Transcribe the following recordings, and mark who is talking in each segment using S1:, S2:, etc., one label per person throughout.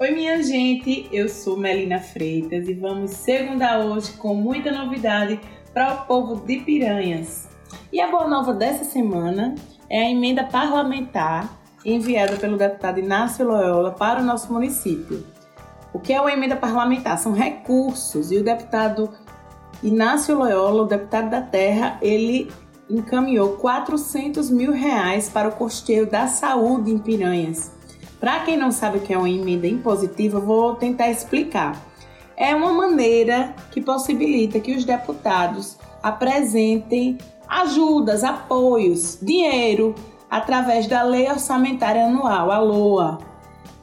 S1: Oi, minha gente, eu sou Melina Freitas e vamos segunda hoje com muita novidade para o povo de Piranhas. E a boa nova dessa semana é a emenda parlamentar enviada pelo deputado Inácio Loyola para o nosso município. O que é uma emenda parlamentar? São recursos e o deputado Inácio Loyola, o deputado da Terra, ele encaminhou 400 mil reais para o custeio da saúde em Piranhas. Para quem não sabe o que é uma emenda impositiva, vou tentar explicar. É uma maneira que possibilita que os deputados apresentem ajudas, apoios, dinheiro através da Lei Orçamentária Anual, a LOA.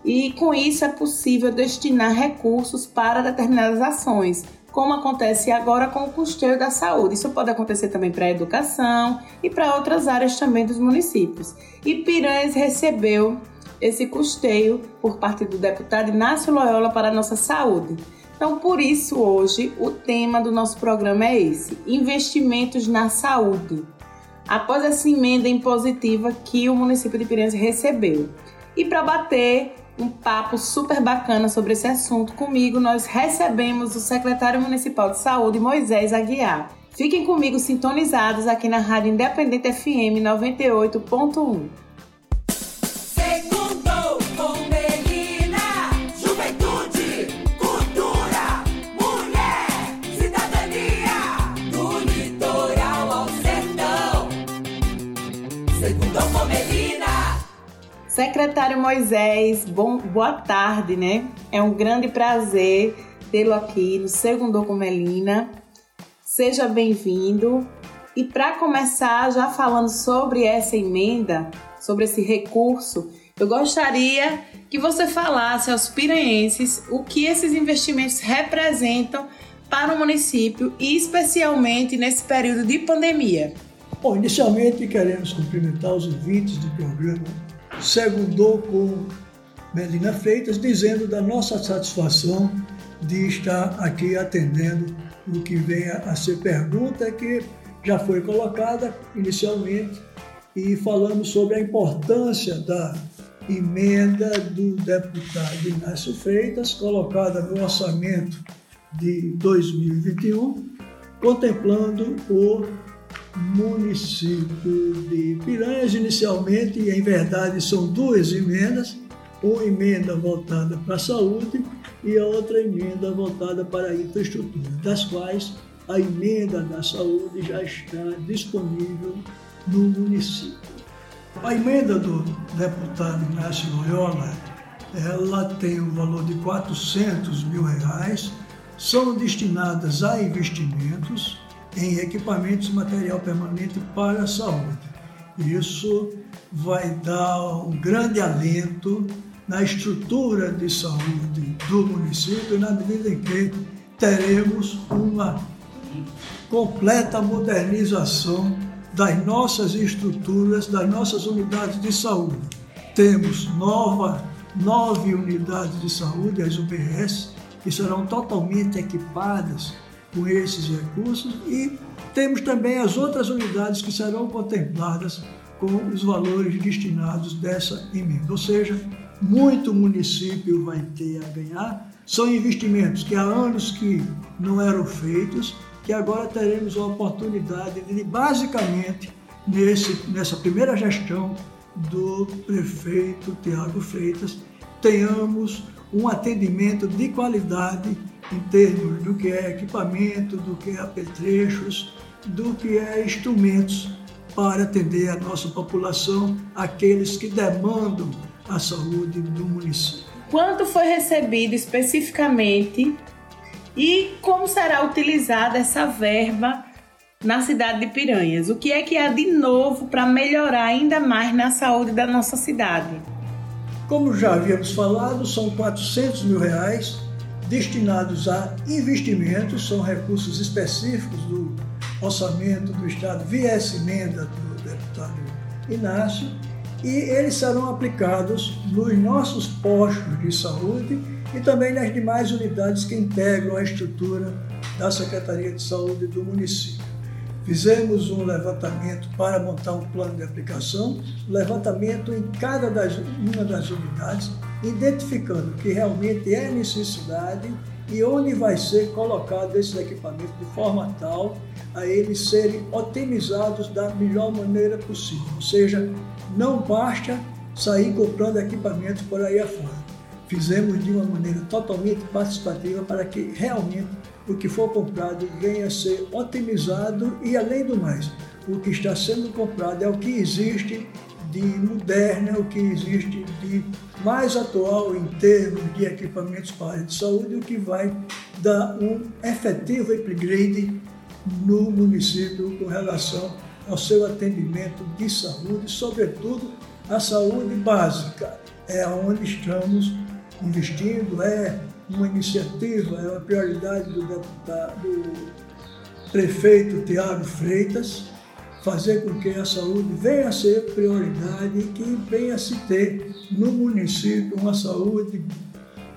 S1: E com isso é possível destinar recursos para determinadas ações, como acontece agora com o custeio da saúde. Isso pode acontecer também para a educação e para outras áreas também dos municípios. E Piranhas recebeu esse custeio por parte do deputado Inácio Loyola para a nossa saúde. Então, por isso, hoje, o tema do nosso programa é esse: investimentos na saúde. Após essa emenda impositiva que o município de Piranhas recebeu. E para bater um papo super bacana sobre esse assunto comigo, nós recebemos o secretário municipal de saúde, Moisés Aguiar. Fiquem comigo sintonizados aqui na Rádio Independente FM 98.1. Secretário Moisés, bom, boa tarde, né? É um grande prazer tê-lo aqui no Segundo com Melina. Seja bem-vindo. E para começar, já falando sobre essa emenda, sobre esse recurso, eu gostaria que você falasse aos piranhenses o que esses investimentos representam para o município e especialmente nesse período de pandemia.
S2: Bom, inicialmente queremos cumprimentar os ouvintes do programa segundou com Melina Freitas, dizendo da nossa satisfação de estar aqui atendendo o que venha a ser pergunta que já foi colocada inicialmente e falamos sobre a importância da emenda do deputado Inácio Freitas, colocada no orçamento de 2021, contemplando o município de Piranhas, inicialmente, em verdade são duas emendas, uma emenda voltada para a saúde e a outra emenda voltada para a infraestrutura, das quais a emenda da saúde já está disponível no município. A emenda do deputado Inácio Loyola, ela tem um valor de 400 mil reais, são destinadas a investimentos, em equipamentos e material permanente para a saúde. Isso vai dar um grande alento na estrutura de saúde do município, na medida em que teremos uma completa modernização das nossas estruturas, das nossas unidades de saúde. Temos nova, nove unidades de saúde, as UBS, que serão totalmente equipadas com esses recursos e temos também as outras unidades que serão contempladas com os valores destinados dessa emenda. Ou seja, muito município vai ter a ganhar. São investimentos que há anos que não eram feitos, que agora teremos a oportunidade de, basicamente, nesse, nessa primeira gestão do prefeito Tiago Freitas, tenhamos um atendimento de qualidade em termos do que é equipamento, do que é apetrechos, do que é instrumentos para atender a nossa população, aqueles que demandam a saúde do município.
S1: Quanto foi recebido especificamente e como será utilizada essa verba na cidade de Piranhas? O que é que há de novo para melhorar ainda mais na saúde da nossa cidade?
S2: Como já havíamos falado, são 400 mil reais destinados a investimentos, são recursos específicos do orçamento do Estado via emenda do deputado Inácio, e eles serão aplicados nos nossos postos de saúde e também nas demais unidades que integram a estrutura da Secretaria de Saúde do município. Fizemos um levantamento para montar um plano de aplicação, levantamento em cada das, uma das unidades, identificando que realmente é necessidade e onde vai ser colocado esses equipamentos de forma tal a eles serem otimizados da melhor maneira possível. Ou seja, não basta sair comprando equipamentos por aí afora. Fizemos de uma maneira totalmente participativa para que realmente o que for comprado venha a ser otimizado e, além do mais, o que está sendo comprado é o que existe de moderno, é o que existe de mais atual em termos de equipamentos para a área de saúde, o que vai dar um efetivo upgrade no município com relação ao seu atendimento de saúde, sobretudo a saúde básica. É onde estamos investindo, é uma iniciativa, é uma prioridade do, deputado, do prefeito Tiago Freitas, fazer com que a saúde venha a ser prioridade e que venha a se ter no município uma saúde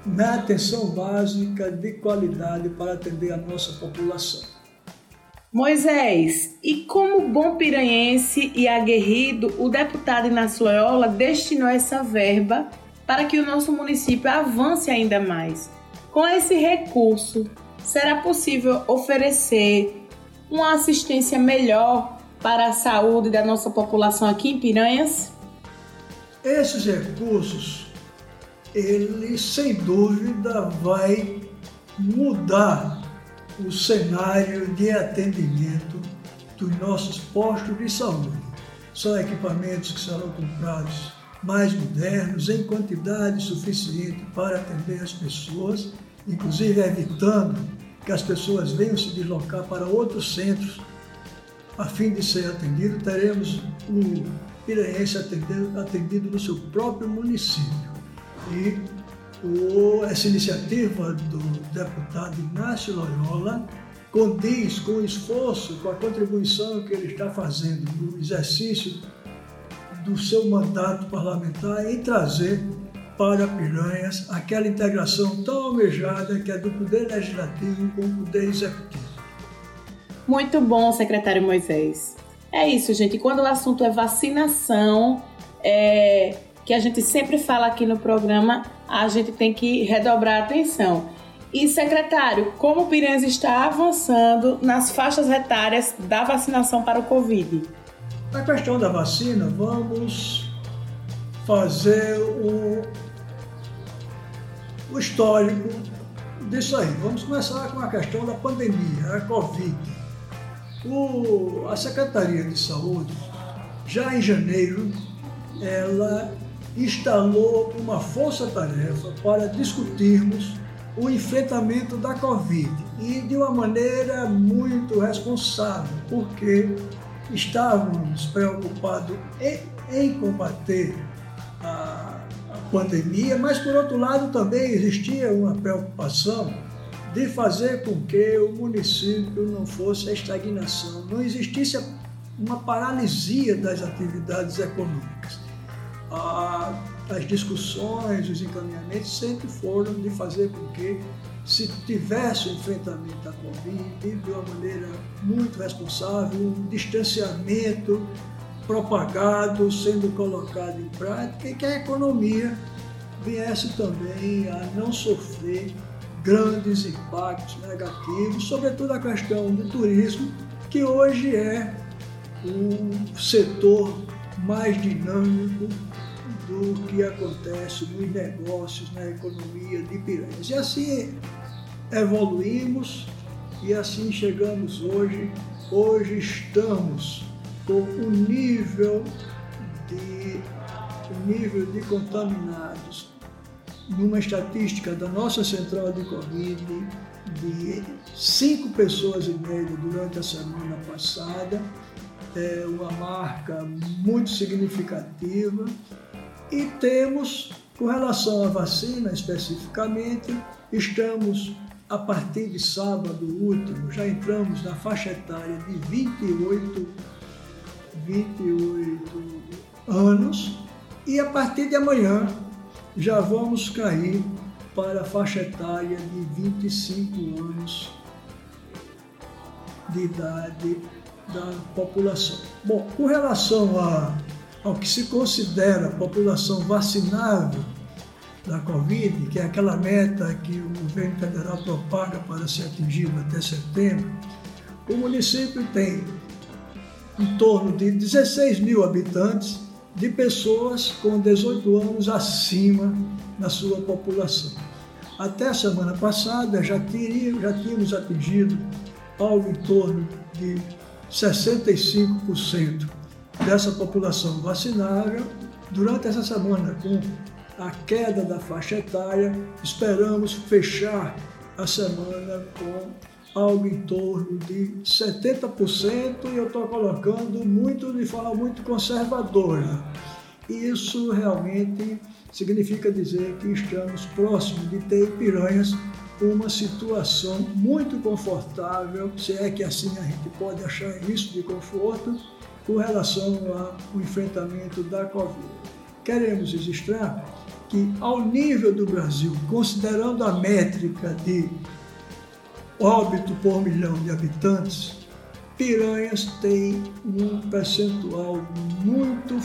S2: na atenção básica de qualidade para atender a nossa população.
S1: Moisés, e como bom piranhense e aguerrido, o deputado Inácio Loyola destinou essa verba para que o nosso município avance ainda mais. Com esse recurso, será possível oferecer uma assistência melhor para a saúde da nossa população aqui em Piranhas?
S2: Esses recursos, ele sem dúvida vai mudar o cenário de atendimento dos nossos postos de saúde. São equipamentos que serão comprados mais modernos, em quantidade suficiente para atender as pessoas, inclusive evitando que as pessoas venham se deslocar para outros centros a fim de ser atendido, teremos o piranhense atendido, atendido no seu próprio município. E o, essa iniciativa do deputado Inácio Loyola condiz com o esforço, com a contribuição que ele está fazendo no exercício do seu mandato parlamentar em trazer para Piranhas aquela integração tão almejada que é do Poder Legislativo com o Poder Executivo.
S1: Muito bom, secretário Moisés. É isso, gente. Quando o assunto é vacinação, é, que a gente sempre fala aqui no programa, a gente tem que redobrar a atenção. E, secretário, como o Piranhas está avançando nas faixas etárias da vacinação para o Covid?
S2: Na questão da vacina, vamos fazer o, o histórico disso aí. Vamos começar com a questão da pandemia, a Covid. O, a Secretaria de Saúde, já em janeiro, ela instalou uma força-tarefa para discutirmos o enfrentamento da Covid e de uma maneira muito responsável, porque estávamos preocupados em, em combater a, pandemia, mas por outro lado também existia uma preocupação de fazer com que o município não fosse a estagnação, não existisse uma paralisia das atividades econômicas. as discussões, os encaminhamentos sempre foram de fazer com que se tivesse o enfrentamento à Covid de uma maneira muito responsável, um distanciamento propagado, sendo colocado em prática e que a economia viesse também a não sofrer grandes impactos negativos, sobretudo a questão do turismo, que hoje é o setor mais dinâmico do que acontece nos negócios, na economia de Piranhas. E assim evoluímos e assim chegamos hoje. Hoje estamos com o nível de, o nível de contaminados numa estatística da nossa central de Covid de cinco pessoas e meia durante a semana passada, é uma marca muito significativa. E temos, com relação à vacina especificamente, estamos a partir de sábado último, já entramos na faixa etária de 28, 28 anos e a partir de amanhã já vamos cair para a faixa etária de 25 anos de idade da população. Bom, com relação a, ao que se considera população vacinável, da Covid, que é aquela meta que o governo federal propaga para ser atingido até setembro, o município tem em torno de 16 mil habitantes de pessoas com 18 anos acima na sua população. Até a semana passada já, teria, já tínhamos atingido algo em torno de 65% dessa população vacinável. Durante essa semana, com a queda da faixa etária, esperamos fechar a semana com algo em torno de 70% e eu estou colocando muito de forma muito conservadora. Isso realmente significa dizer que estamos próximos de ter Piranhas uma situação muito confortável, se é que assim a gente pode achar isso de conforto, com relação ao enfrentamento da Covid. Queremos registrar que, ao nível do Brasil, considerando a métrica de óbito por milhão de habitantes, Piranhas tem um percentual muito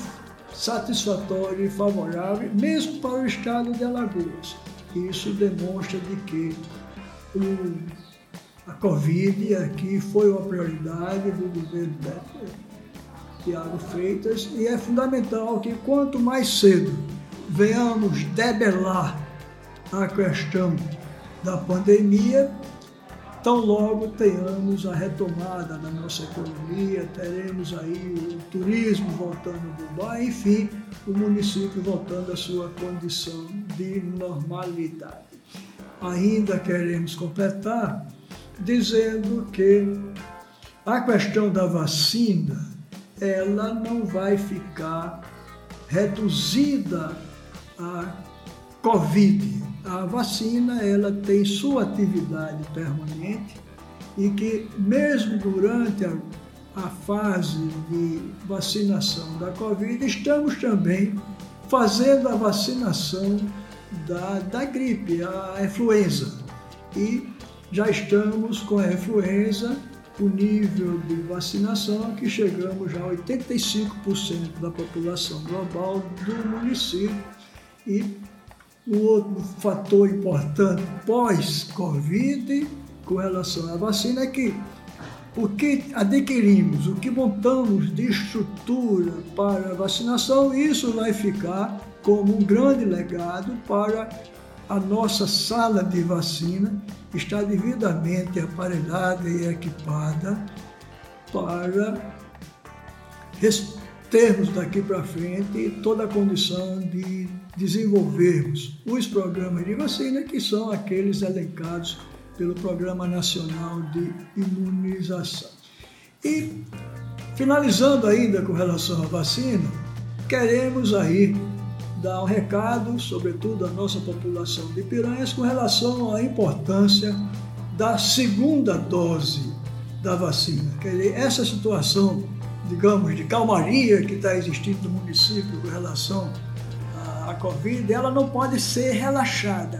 S2: satisfatório e favorável, mesmo para o estado de Alagoas. Isso demonstra de que o, a Covid aqui foi uma prioridade do governo de Tiago Freitas e é fundamental que quanto mais cedo venhamos debelar a questão da pandemia, Tão logo tenhamos a retomada da nossa economia, teremos aí o turismo voltando do bar, enfim, o município voltando à sua condição de normalidade. Ainda queremos completar dizendo que a questão da vacina, ela não vai ficar reduzida a Covid. A vacina ela tem sua atividade permanente e que mesmo durante a, a fase de vacinação da Covid, estamos também fazendo a vacinação da, da gripe, a influenza. E já estamos com a influenza, o nível de vacinação que chegamos já a 85% da população global do município e um outro fator importante pós-Covid com relação à vacina é que o que adquirimos, o que montamos de estrutura para a vacinação, isso vai ficar como um grande legado para a nossa sala de vacina está devidamente aparelhada e equipada para termos daqui para frente toda a condição de desenvolvermos os programas de vacina, que são aqueles elencados pelo Programa Nacional de Imunização. E, finalizando ainda com relação à vacina, queremos aí dar um recado, sobretudo à nossa população de piranhas, com relação à importância da segunda dose da vacina. Quer dizer, essa situação digamos, de calmaria que está existindo no município com relação à, à Covid, ela não pode ser relaxada.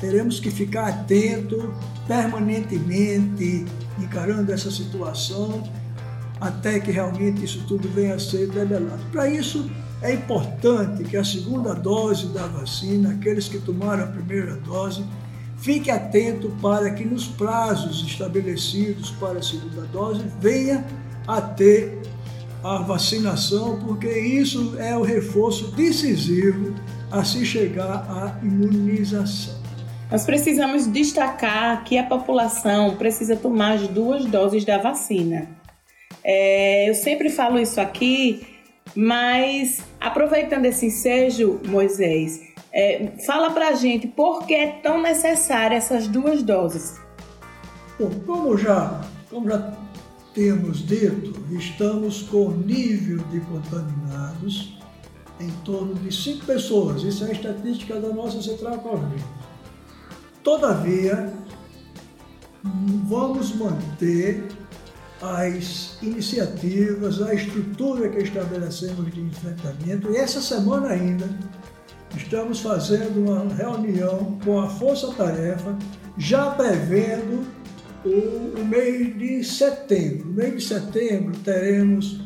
S2: Teremos que ficar atento permanentemente, encarando essa situação, até que realmente isso tudo venha a ser debelado. Para isso, é importante que a segunda dose da vacina, aqueles que tomaram a primeira dose, fique atento para que nos prazos estabelecidos para a segunda dose venha a ter a vacinação, porque isso é o reforço decisivo a se chegar à imunização.
S1: Nós precisamos destacar que a população precisa tomar as duas doses da vacina. É, eu sempre falo isso aqui, mas aproveitando esse ensejo, Moisés, é, fala pra gente por que é tão necessária essas duas doses.
S2: Bom, como já, como já temos dito, estamos com nível de contaminados em torno de 5 pessoas. Isso é a estatística da nossa central Covid. Todavia, vamos manter as iniciativas, a estrutura que estabelecemos de enfrentamento e essa semana ainda estamos fazendo uma reunião com a Força Tarefa, já prevendo o, o mês de setembro. No mês de setembro teremos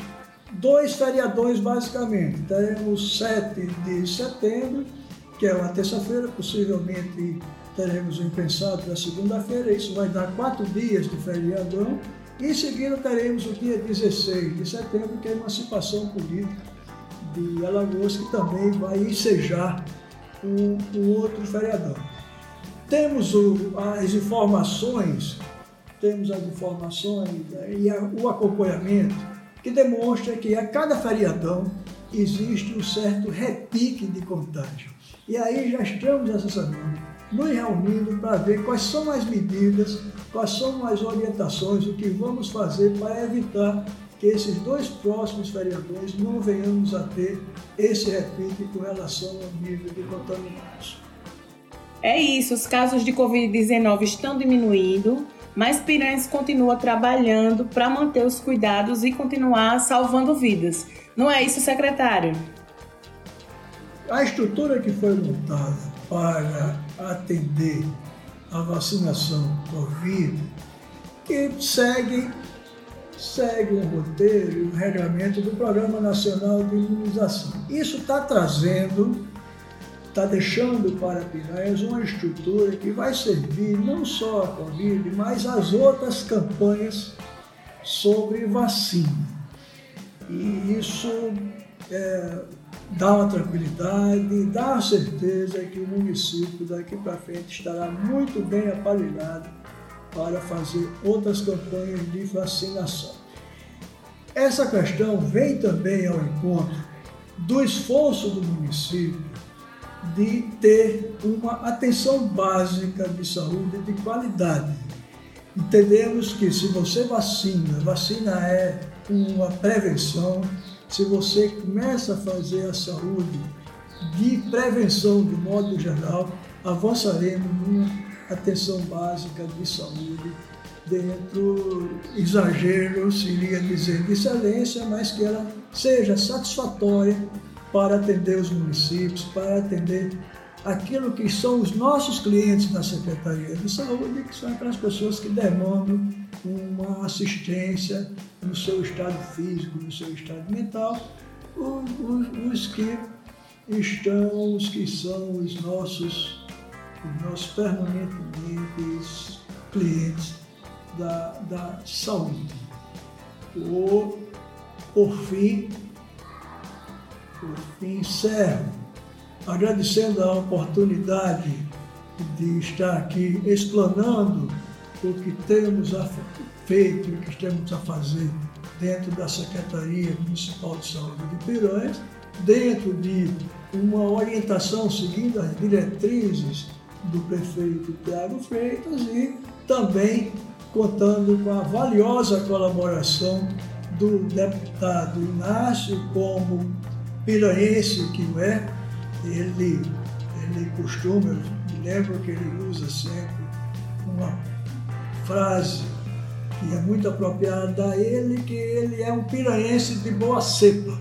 S2: dois feriadões basicamente. Teremos 7 de setembro que é uma terça-feira, possivelmente teremos o impensado na segunda-feira, isso vai dar quatro dias de feriadão, em seguida teremos o dia 16 de setembro, que é a emancipação política de Alagoas, que também vai ensejar um, um outro feriadão. Temos o, as informações, temos as informações né, e o acompanhamento que demonstra que a cada feriadão existe um certo repique de contágio. E aí já estamos essa semana nos reunindo para ver quais são as medidas, quais são as orientações, o que vamos fazer para evitar que esses dois próximos feriadores não venhamos a ter esse repique com relação ao nível de contaminados.
S1: É isso, os casos de Covid-19 estão diminuindo, mas Piranhas continua trabalhando para manter os cuidados e continuar salvando vidas. Não é isso, secretário?
S2: A estrutura que foi montada para atender a vacinação Covid, que segue, segue um roteiro e um regramento do Programa Nacional de Imunização. Isso está trazendo, está deixando para Piranhas uma estrutura que vai servir não só a Covid, mas as outras campanhas sobre vacina. E isso é, dá uma tranquilidade, dá a certeza que o município daqui para frente estará muito bem aparelhado para fazer outras campanhas de vacinação. Essa questão vem também ao encontro do esforço do município de ter uma atenção básica de saúde de qualidade. Entendemos que se você vacina, vacina é uma prevenção, se você começa a fazer a saúde de prevenção de modo geral, avançaremos numa atenção básica de saúde dentro, exagero seria dizer de excelência, mas que ela seja satisfatória para atender os municípios, para atender aquilo que são os nossos clientes na Secretaria de Saúde, que são aquelas pessoas que demandam uma assistência no seu estado físico, no seu estado mental, os, os que estão, os que são os nossos, os nossos permanentes clientes da, da saúde. O, por fim, fim, encerro agradecendo a oportunidade de estar aqui explanando o que temos feito e o que temos a fazer dentro da Secretaria Municipal de Saúde de Piranhas, dentro de uma orientação seguindo as diretrizes do prefeito Tiago Freitas e também contando com a valiosa colaboração do deputado Inácio como piranhense que o é, ele, ele costuma, me lembro que ele usa sempre uma frase que é muito apropriada a ele, que ele é um piranhense de boa cepa.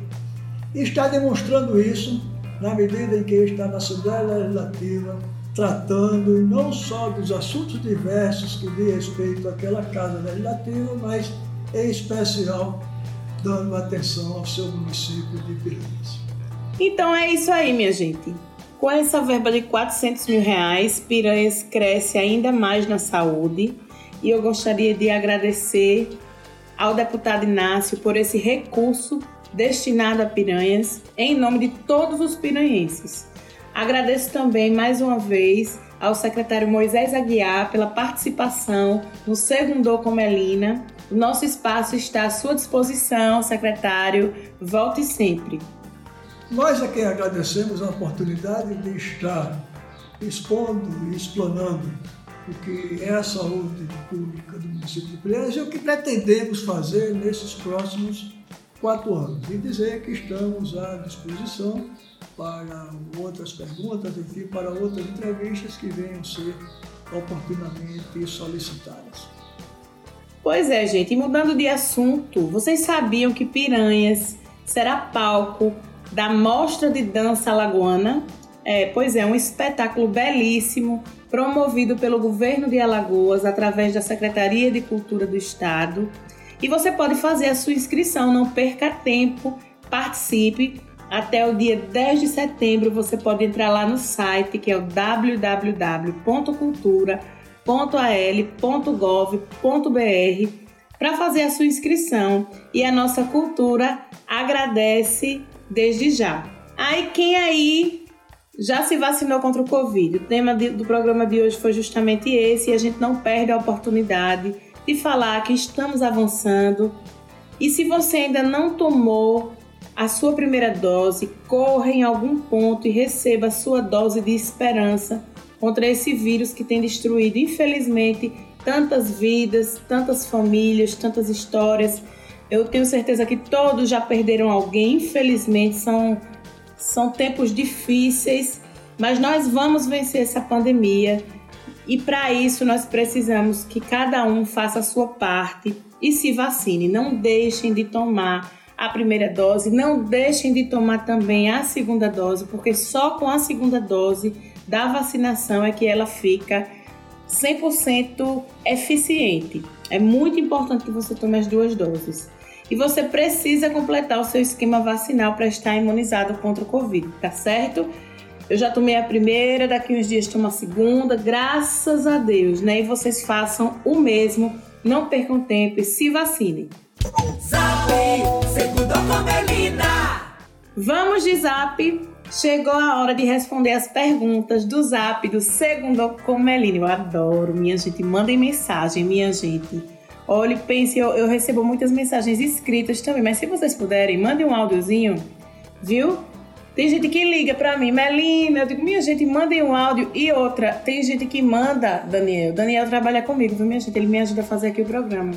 S2: E está demonstrando isso na medida em que está na Assembleia Legislativa, tratando não só dos assuntos diversos que diz respeito àquela Casa Legislativa, mas em especial dando atenção ao seu município de Piranhas.
S1: Então é isso aí, minha gente. Com essa verba de 400 mil reais, Piranhas cresce ainda mais na saúde e eu gostaria de agradecer ao deputado Inácio por esse recurso destinado a Piranhas em nome de todos os piranhenses. Agradeço também mais uma vez ao secretário Moisés Aguiar pela participação no Segundo com Melina. O nosso espaço está à sua disposição, secretário. Volte sempre.
S2: Nós é quem agradecemos a oportunidade de estar expondo e explanando o que é a saúde pública do município de Pilheiras e o que pretendemos fazer nesses próximos quatro anos. E dizer que estamos à disposição para outras perguntas, enfim, para outras entrevistas que venham ser oportunamente solicitadas.
S1: Pois é, gente, e mudando de assunto, vocês sabiam que Piranhas será palco da Mostra de Dança Alagoana. É, pois é, um espetáculo belíssimo promovido pelo governo de Alagoas através da Secretaria de Cultura do Estado. E você pode fazer a sua inscrição, não perca tempo, participe. até o dia 10 de setembro, você pode entrar lá no site que é o www.cultura.al.gov.br para fazer a sua inscrição e a nossa cultura agradece desde já. Aí quem aí já se vacinou contra o Covid? O tema do programa de hoje foi justamente esse e a gente não perde a oportunidade de falar que estamos avançando. E se você ainda não tomou a sua primeira dose, corra em algum ponto e receba a sua dose de esperança contra esse vírus que tem destruído, infelizmente, tantas vidas, tantas famílias, tantas histórias. Eu tenho certeza que todos já perderam alguém, infelizmente, são, são tempos difíceis, mas nós vamos vencer essa pandemia e para isso nós precisamos que cada um faça a sua parte e se vacine. Não deixem de tomar a primeira dose, não deixem de tomar também a segunda dose, porque só com a segunda dose da vacinação é que ela fica 100% eficiente. É muito importante que você tome as duas doses. E você precisa completar o seu esquema vacinal para estar imunizado contra o Covid, tá certo? Eu já tomei a primeira, daqui uns dias tomo a segunda, graças a Deus, né? E vocês façam o mesmo, não percam tempo e se vacinem. Zap, com Melina. Vamos de zap. Chegou a hora de responder as perguntas do zap do Segundo com Melina. Eu adoro, minha gente. Mandem mensagem, minha gente. Olhe, pense, eu, eu recebo muitas mensagens escritas também, mas se vocês puderem, mandem um áudiozinho, viu? Tem gente que liga para mim, Melina, eu digo, minha gente, mandem um áudio. E outra, tem gente que manda, Daniel. Daniel trabalha comigo, viu, minha gente? Ele me ajuda a fazer aqui o programa.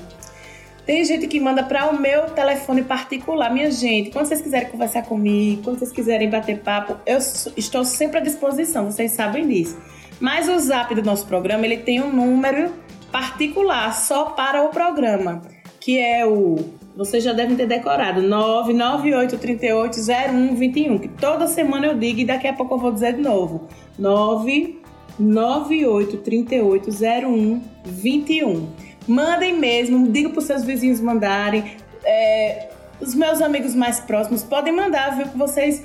S1: Tem gente que manda para o meu telefone particular. Minha gente, quando vocês quiserem conversar comigo, quando vocês quiserem bater papo, eu estou sempre à disposição, vocês sabem disso. Mas o zap do nosso programa, ele tem um número particular só para o programa, que é o vocês já devem ter decorado 998380121, que toda semana eu digo e daqui a pouco eu vou dizer de novo. 998380121. Mandem mesmo, diga para os seus vizinhos mandarem. É, os meus amigos mais próximos podem mandar, viu? Que vocês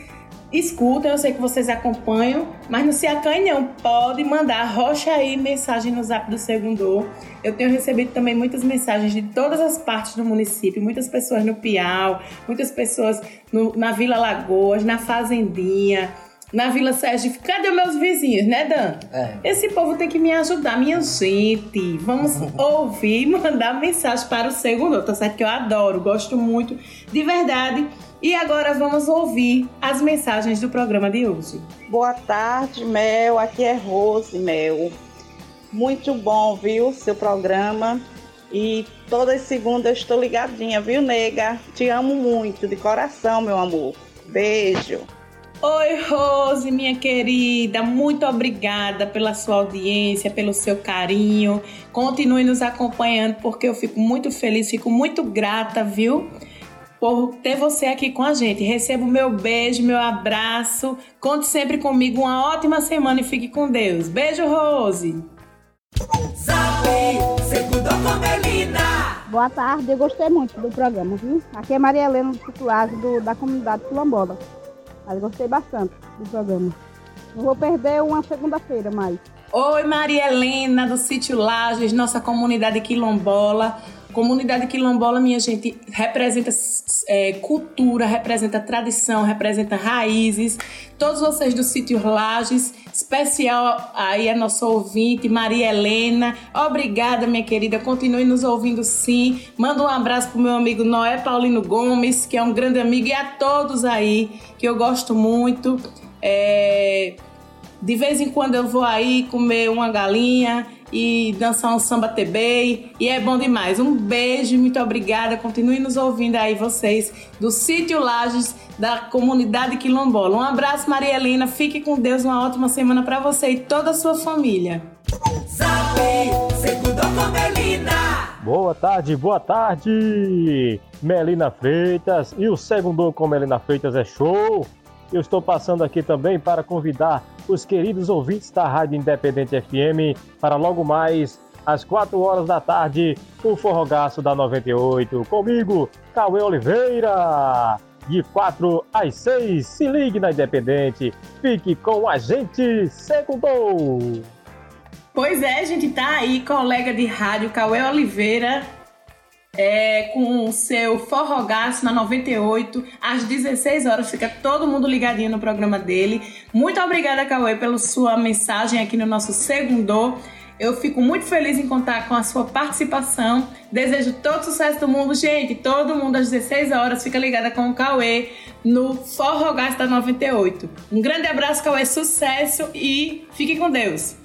S1: escutam, eu sei que vocês acompanham, mas não se acanhe não. Pode mandar, rocha aí mensagem no zap do Segundo. Eu tenho recebido também muitas mensagens de todas as partes do município, muitas pessoas no Piau, muitas pessoas no, na Vila Lagoas, na Fazendinha na Vila Sérgio. Cadê meus vizinhos, né, Dan? É. Esse povo tem que me ajudar, minha gente. Vamos ouvir e mandar mensagem para o segundo, tá certo? Que eu adoro, gosto muito, de verdade. E agora vamos ouvir as mensagens do programa de hoje.
S3: Boa tarde, Mel. Aqui é Rose, Mel. Muito bom, viu, seu programa. E toda segunda eu estou ligadinha, viu, nega? Te amo muito, de coração, meu amor. Beijo.
S1: Oi, Rose, minha querida, muito obrigada pela sua audiência, pelo seu carinho. Continue nos acompanhando, porque eu fico muito feliz, fico muito grata, viu? Por ter você aqui com a gente. Receba o meu beijo, meu abraço. Conte sempre comigo. Uma ótima semana e fique com Deus. Beijo, Rose.
S4: Boa tarde, eu gostei muito do programa, viu? Aqui é Maria Helena do Titulagem do, da comunidade Quilombola. Mas gostei bastante do programa. Não vou perder uma segunda-feira mais.
S1: Oi, Maria Helena, do Sítio Lages, nossa comunidade quilombola. Comunidade quilombola, minha gente, representa é, cultura, representa tradição, representa raízes. Todos vocês do sítio Lages, especial aí a nossa ouvinte, Maria Helena. Obrigada, minha querida. Continue nos ouvindo sim. Manda um abraço pro meu amigo Noé Paulino Gomes, que é um grande amigo, e a todos aí, que eu gosto muito. É... De vez em quando eu vou aí comer uma galinha e dançar um samba TB e é bom demais. Um beijo, muito obrigada. Continue nos ouvindo aí vocês do Sítio Lages da comunidade quilombola. Um abraço, Maria Helena. Fique com Deus. Uma ótima semana para você e toda a sua família.
S5: Boa tarde, boa tarde, Melina Freitas. E o segundo com Melina Freitas é show. Eu estou passando aqui também para convidar os queridos ouvintes da Rádio Independente FM para logo mais às 4 horas da tarde, o Forrogaço da 98. Comigo, Cauê Oliveira. de 4 às 6. Se ligue na Independente. Fique com a gente. Segundou!
S1: Pois é, a gente tá aí, colega de rádio Cauê Oliveira, é, com o seu Forrogaço na 98, às 16 horas. Fica todo mundo ligadinho no programa dele. Muito obrigada, Cauê, pela sua mensagem aqui no nosso Segundou. Eu fico muito feliz em contar com a sua participação. Desejo todo sucesso do mundo, gente. Todo mundo às 16 horas fica ligada com o Cauê no Forró da 98. Um grande abraço, Cauê, sucesso e fique com Deus.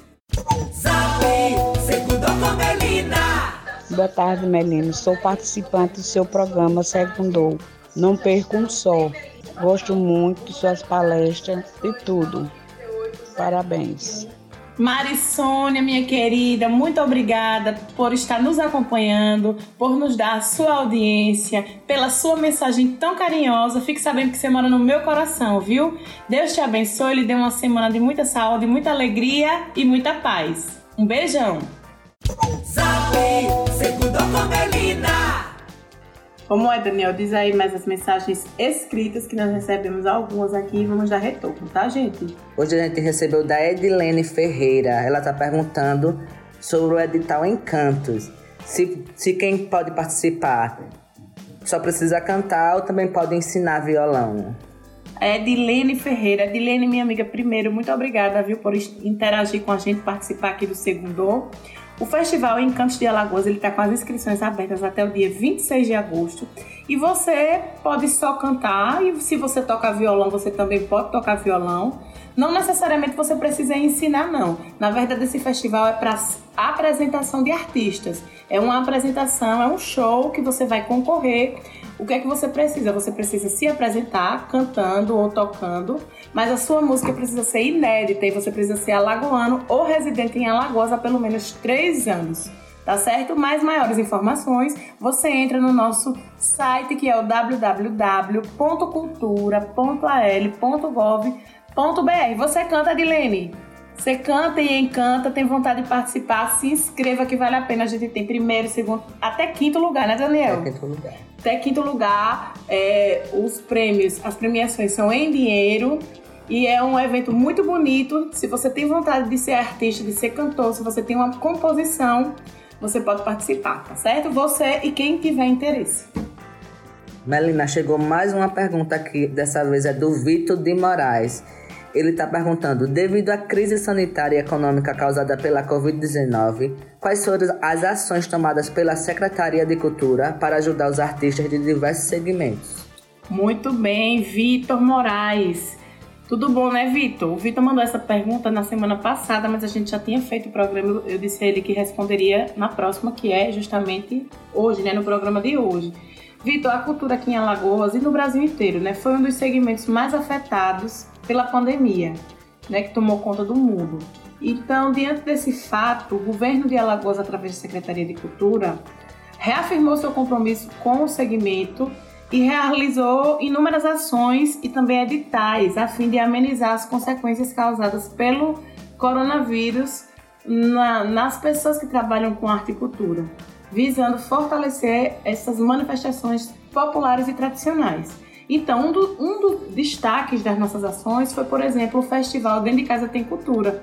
S6: Boa tarde, Melina. Sou participante do seu programa Segundou. Não perco um só. Gosto muito de suas palestras e tudo. Parabéns.
S1: Mari Sônia, minha querida, muito obrigada por estar nos acompanhando, por nos dar a sua audiência, pela sua mensagem tão carinhosa. Fique sabendo que você mora no meu coração, viu? Deus te abençoe, lhe dê uma semana de muita saúde, muita alegria e muita paz. Um beijão! Sabe, como é, Daniel? Diz aí mais as mensagens escritas que nós recebemos algumas aqui e vamos dar retorno, tá, gente?
S7: Hoje a gente recebeu da Edilene Ferreira. Ela tá perguntando sobre o edital Encantos. Se, se quem pode participar só precisa cantar ou também pode ensinar violão.
S1: Edilene Ferreira. Edilene, minha amiga, primeiro, muito obrigada, viu, por interagir com a gente, participar aqui do Segundo. O festival Encantos de Alagoas está com as inscrições abertas até o dia 26 de agosto. E você pode só cantar, e se você toca violão, você também pode tocar violão. Não necessariamente você precisa ensinar, não. Na verdade, esse festival é para apresentação de artistas. É uma apresentação, é um show que você vai concorrer o que é que você precisa? Você precisa se apresentar cantando ou tocando, mas a sua música precisa ser inédita e você precisa ser alagoano ou residente em Alagoas há pelo menos três anos. Tá certo? Mais maiores informações, você entra no nosso site que é o www.cultura.al.gov.br. Você canta, Adilene? Você canta e encanta, tem vontade de participar, se inscreva que vale a pena. A gente tem primeiro, segundo, até quinto lugar, né, Daniel?
S7: Até quinto lugar.
S1: Até quinto lugar, é, os prêmios, as premiações são em dinheiro e é um evento muito bonito. Se você tem vontade de ser artista, de ser cantor, se você tem uma composição, você pode participar, tá certo? Você e quem tiver interesse.
S7: Melina, chegou mais uma pergunta aqui, dessa vez é do Vitor de Moraes. Ele está perguntando: devido à crise sanitária e econômica causada pela Covid-19, quais foram as ações tomadas pela Secretaria de Cultura para ajudar os artistas de diversos segmentos?
S1: Muito bem, Vitor Moraes. Tudo bom, né, Vitor? O Vitor mandou essa pergunta na semana passada, mas a gente já tinha feito o programa. Eu disse a ele que responderia na próxima, que é justamente hoje, né, no programa de hoje. Vitor, a cultura aqui em Alagoas e no Brasil inteiro, né, foi um dos segmentos mais afetados pela pandemia, né, que tomou conta do mundo. Então, diante desse fato, o governo de Alagoas, através da Secretaria de Cultura, reafirmou seu compromisso com o segmento e realizou inúmeras ações e também editais a fim de amenizar as consequências causadas pelo coronavírus na, nas pessoas que trabalham com arte e cultura, visando fortalecer essas manifestações populares e tradicionais. Então, um, do, um dos destaques das nossas ações foi, por exemplo, o Festival Dentro de Casa Tem Cultura,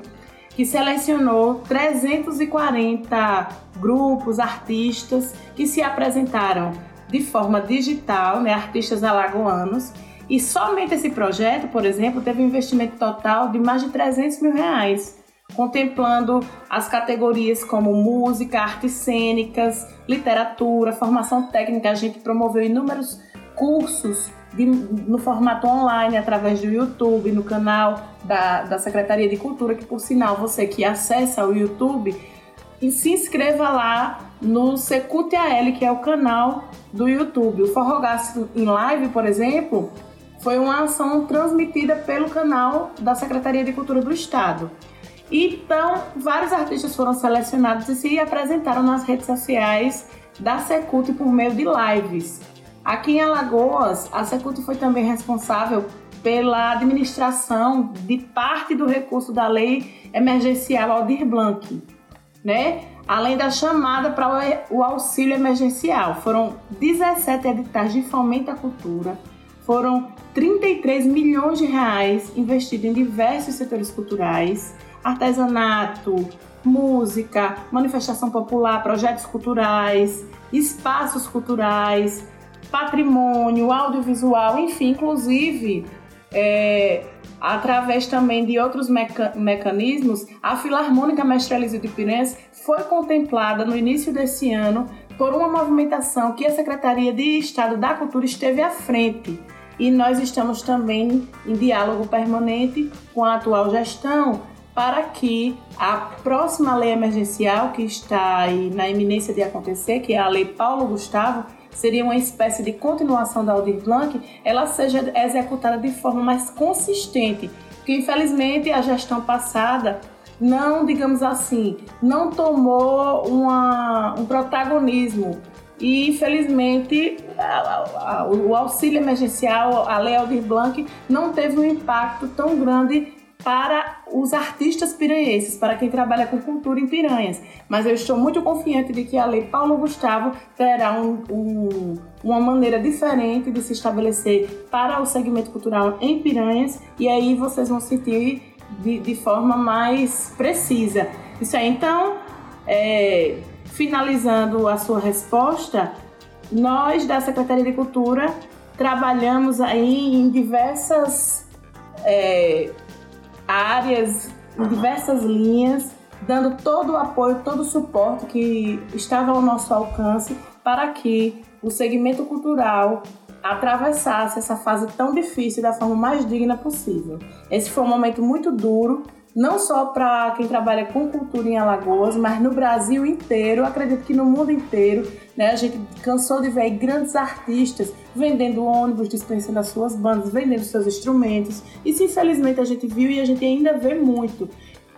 S1: que selecionou 340 grupos, artistas que se apresentaram de forma digital, né, artistas alagoanos, e somente esse projeto, por exemplo, teve um investimento total de mais de 300 mil reais, contemplando as categorias como música, artes cênicas, literatura, formação técnica. A gente promoveu inúmeros cursos de, no formato online, através do YouTube, no canal da, da Secretaria de Cultura, que por sinal você que acessa o YouTube, se inscreva lá no Secult.al, que é o canal do YouTube. O Forrogaço em Live, por exemplo, foi uma ação transmitida pelo canal da Secretaria de Cultura do Estado. Então, vários artistas foram selecionados e se apresentaram nas redes sociais da Secult por meio de lives. Aqui em Alagoas, a Secult foi também responsável pela administração de parte do recurso da Lei Emergencial Aldir Blanc, né? Além da chamada para o auxílio emergencial. Foram 17 editais de fomento à cultura, foram 33 milhões de reais investidos em diversos setores culturais, artesanato, música, manifestação popular, projetos culturais, espaços culturais, patrimônio, audiovisual, enfim, inclusive é, através também de outros meca mecanismos, a Filarmônica Mestre Elísio de Pirense foi contemplada no início desse ano por uma movimentação que a Secretaria de Estado da Cultura esteve à frente. E nós estamos também em diálogo permanente com a atual gestão para que a próxima lei emergencial que está aí na iminência de acontecer, que é a Lei Paulo Gustavo, seria uma espécie de continuação da Aldir Blanc, ela seja executada de forma mais consistente, porque infelizmente a gestão passada não, digamos assim, não tomou uma, um protagonismo. E infelizmente o auxílio emergencial, a Lei Aldir Blanc, não teve um impacto tão grande para os artistas piranhenses, para quem trabalha com cultura em Piranhas. Mas eu estou muito confiante de que a Lei Paulo Gustavo terá um, um, uma maneira diferente de se estabelecer para o segmento cultural em Piranhas e aí vocês vão sentir de, de forma mais precisa. Isso aí, então, é, finalizando a sua resposta, nós da Secretaria de Cultura trabalhamos aí em diversas é, áreas, em diversas linhas, dando todo o apoio, todo o suporte que estava ao nosso alcance para que o segmento cultural atravessasse essa fase tão difícil da forma mais digna possível. Esse foi um momento muito duro, não só para quem trabalha com cultura em Alagoas, mas no Brasil inteiro, acredito que no mundo inteiro. Né? A gente cansou de ver grandes artistas vendendo ônibus, dispensando as suas bandas, vendendo seus instrumentos. Isso, infelizmente, a gente viu e a gente ainda vê muito.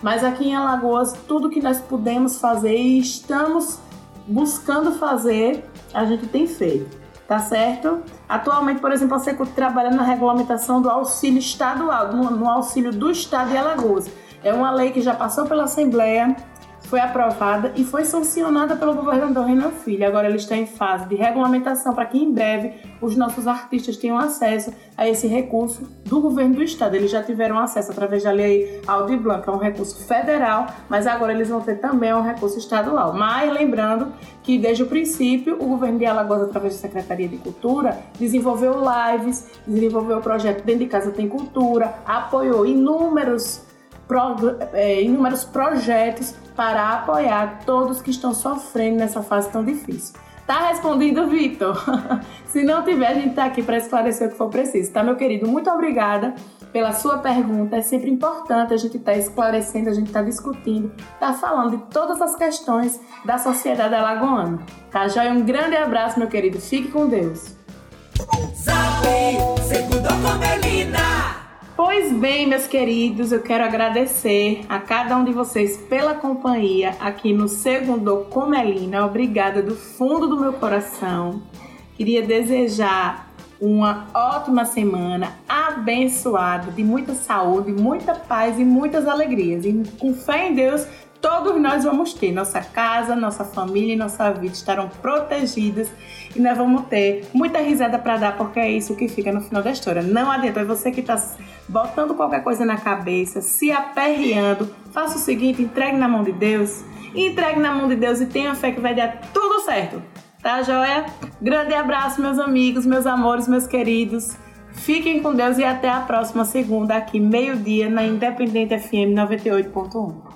S1: Mas aqui em Alagoas, tudo que nós pudemos fazer e estamos buscando fazer, a gente tem feito tá certo? Atualmente, por exemplo, a Secult trabalha na regulamentação do auxílio estadual, no auxílio do Estado de Alagoas. É uma lei que já passou pela Assembleia, foi aprovada e foi sancionada pelo governador Renan Filho. Agora ele está em fase de regulamentação para que em breve os nossos artistas tenham acesso a esse recurso do governo do estado. Eles já tiveram acesso através da lei Aldi Blanc, que é um recurso federal, mas agora eles vão ter também um recurso estadual. Mas lembrando que desde o princípio o governo de Alagoas, através da Secretaria de Cultura, desenvolveu lives, desenvolveu o projeto Dentro de Casa Tem Cultura, apoiou inúmeros pro, é, inúmeros projetos para apoiar todos que estão sofrendo nessa fase tão difícil. Tá respondido, Vitor? Se não tiver, a gente tá aqui para esclarecer o que for preciso, tá, meu querido? Muito obrigada pela sua pergunta. É sempre importante a gente estar tá esclarecendo, a gente estar tá discutindo, tá falando de todas as questões da sociedade alagoana. Tá, joia? Um grande abraço, meu querido. Fique com Deus. Segundo Pois bem, meus queridos, eu quero agradecer a cada um de vocês pela companhia aqui no Segundo Comelina. Obrigada do fundo do meu coração. Queria desejar uma ótima semana, abençoada, de muita saúde, muita paz e muitas alegrias. E com fé em Deus, todos nós vamos ter. Nossa casa, nossa família e nossa vida estarão protegidas e nós vamos ter muita risada para dar, porque é isso que fica no final da história. Não adianta, é você que está botando qualquer coisa na cabeça, se aperreando, faça o seguinte, entregue na mão de Deus, entregue na mão de Deus e tenha fé que vai dar tudo certo. Tá, joia? Grande abraço, meus amigos, meus amores, meus queridos. Fiquem com Deus e até a próxima segunda aqui, meio-dia, na Independente FM 98.1.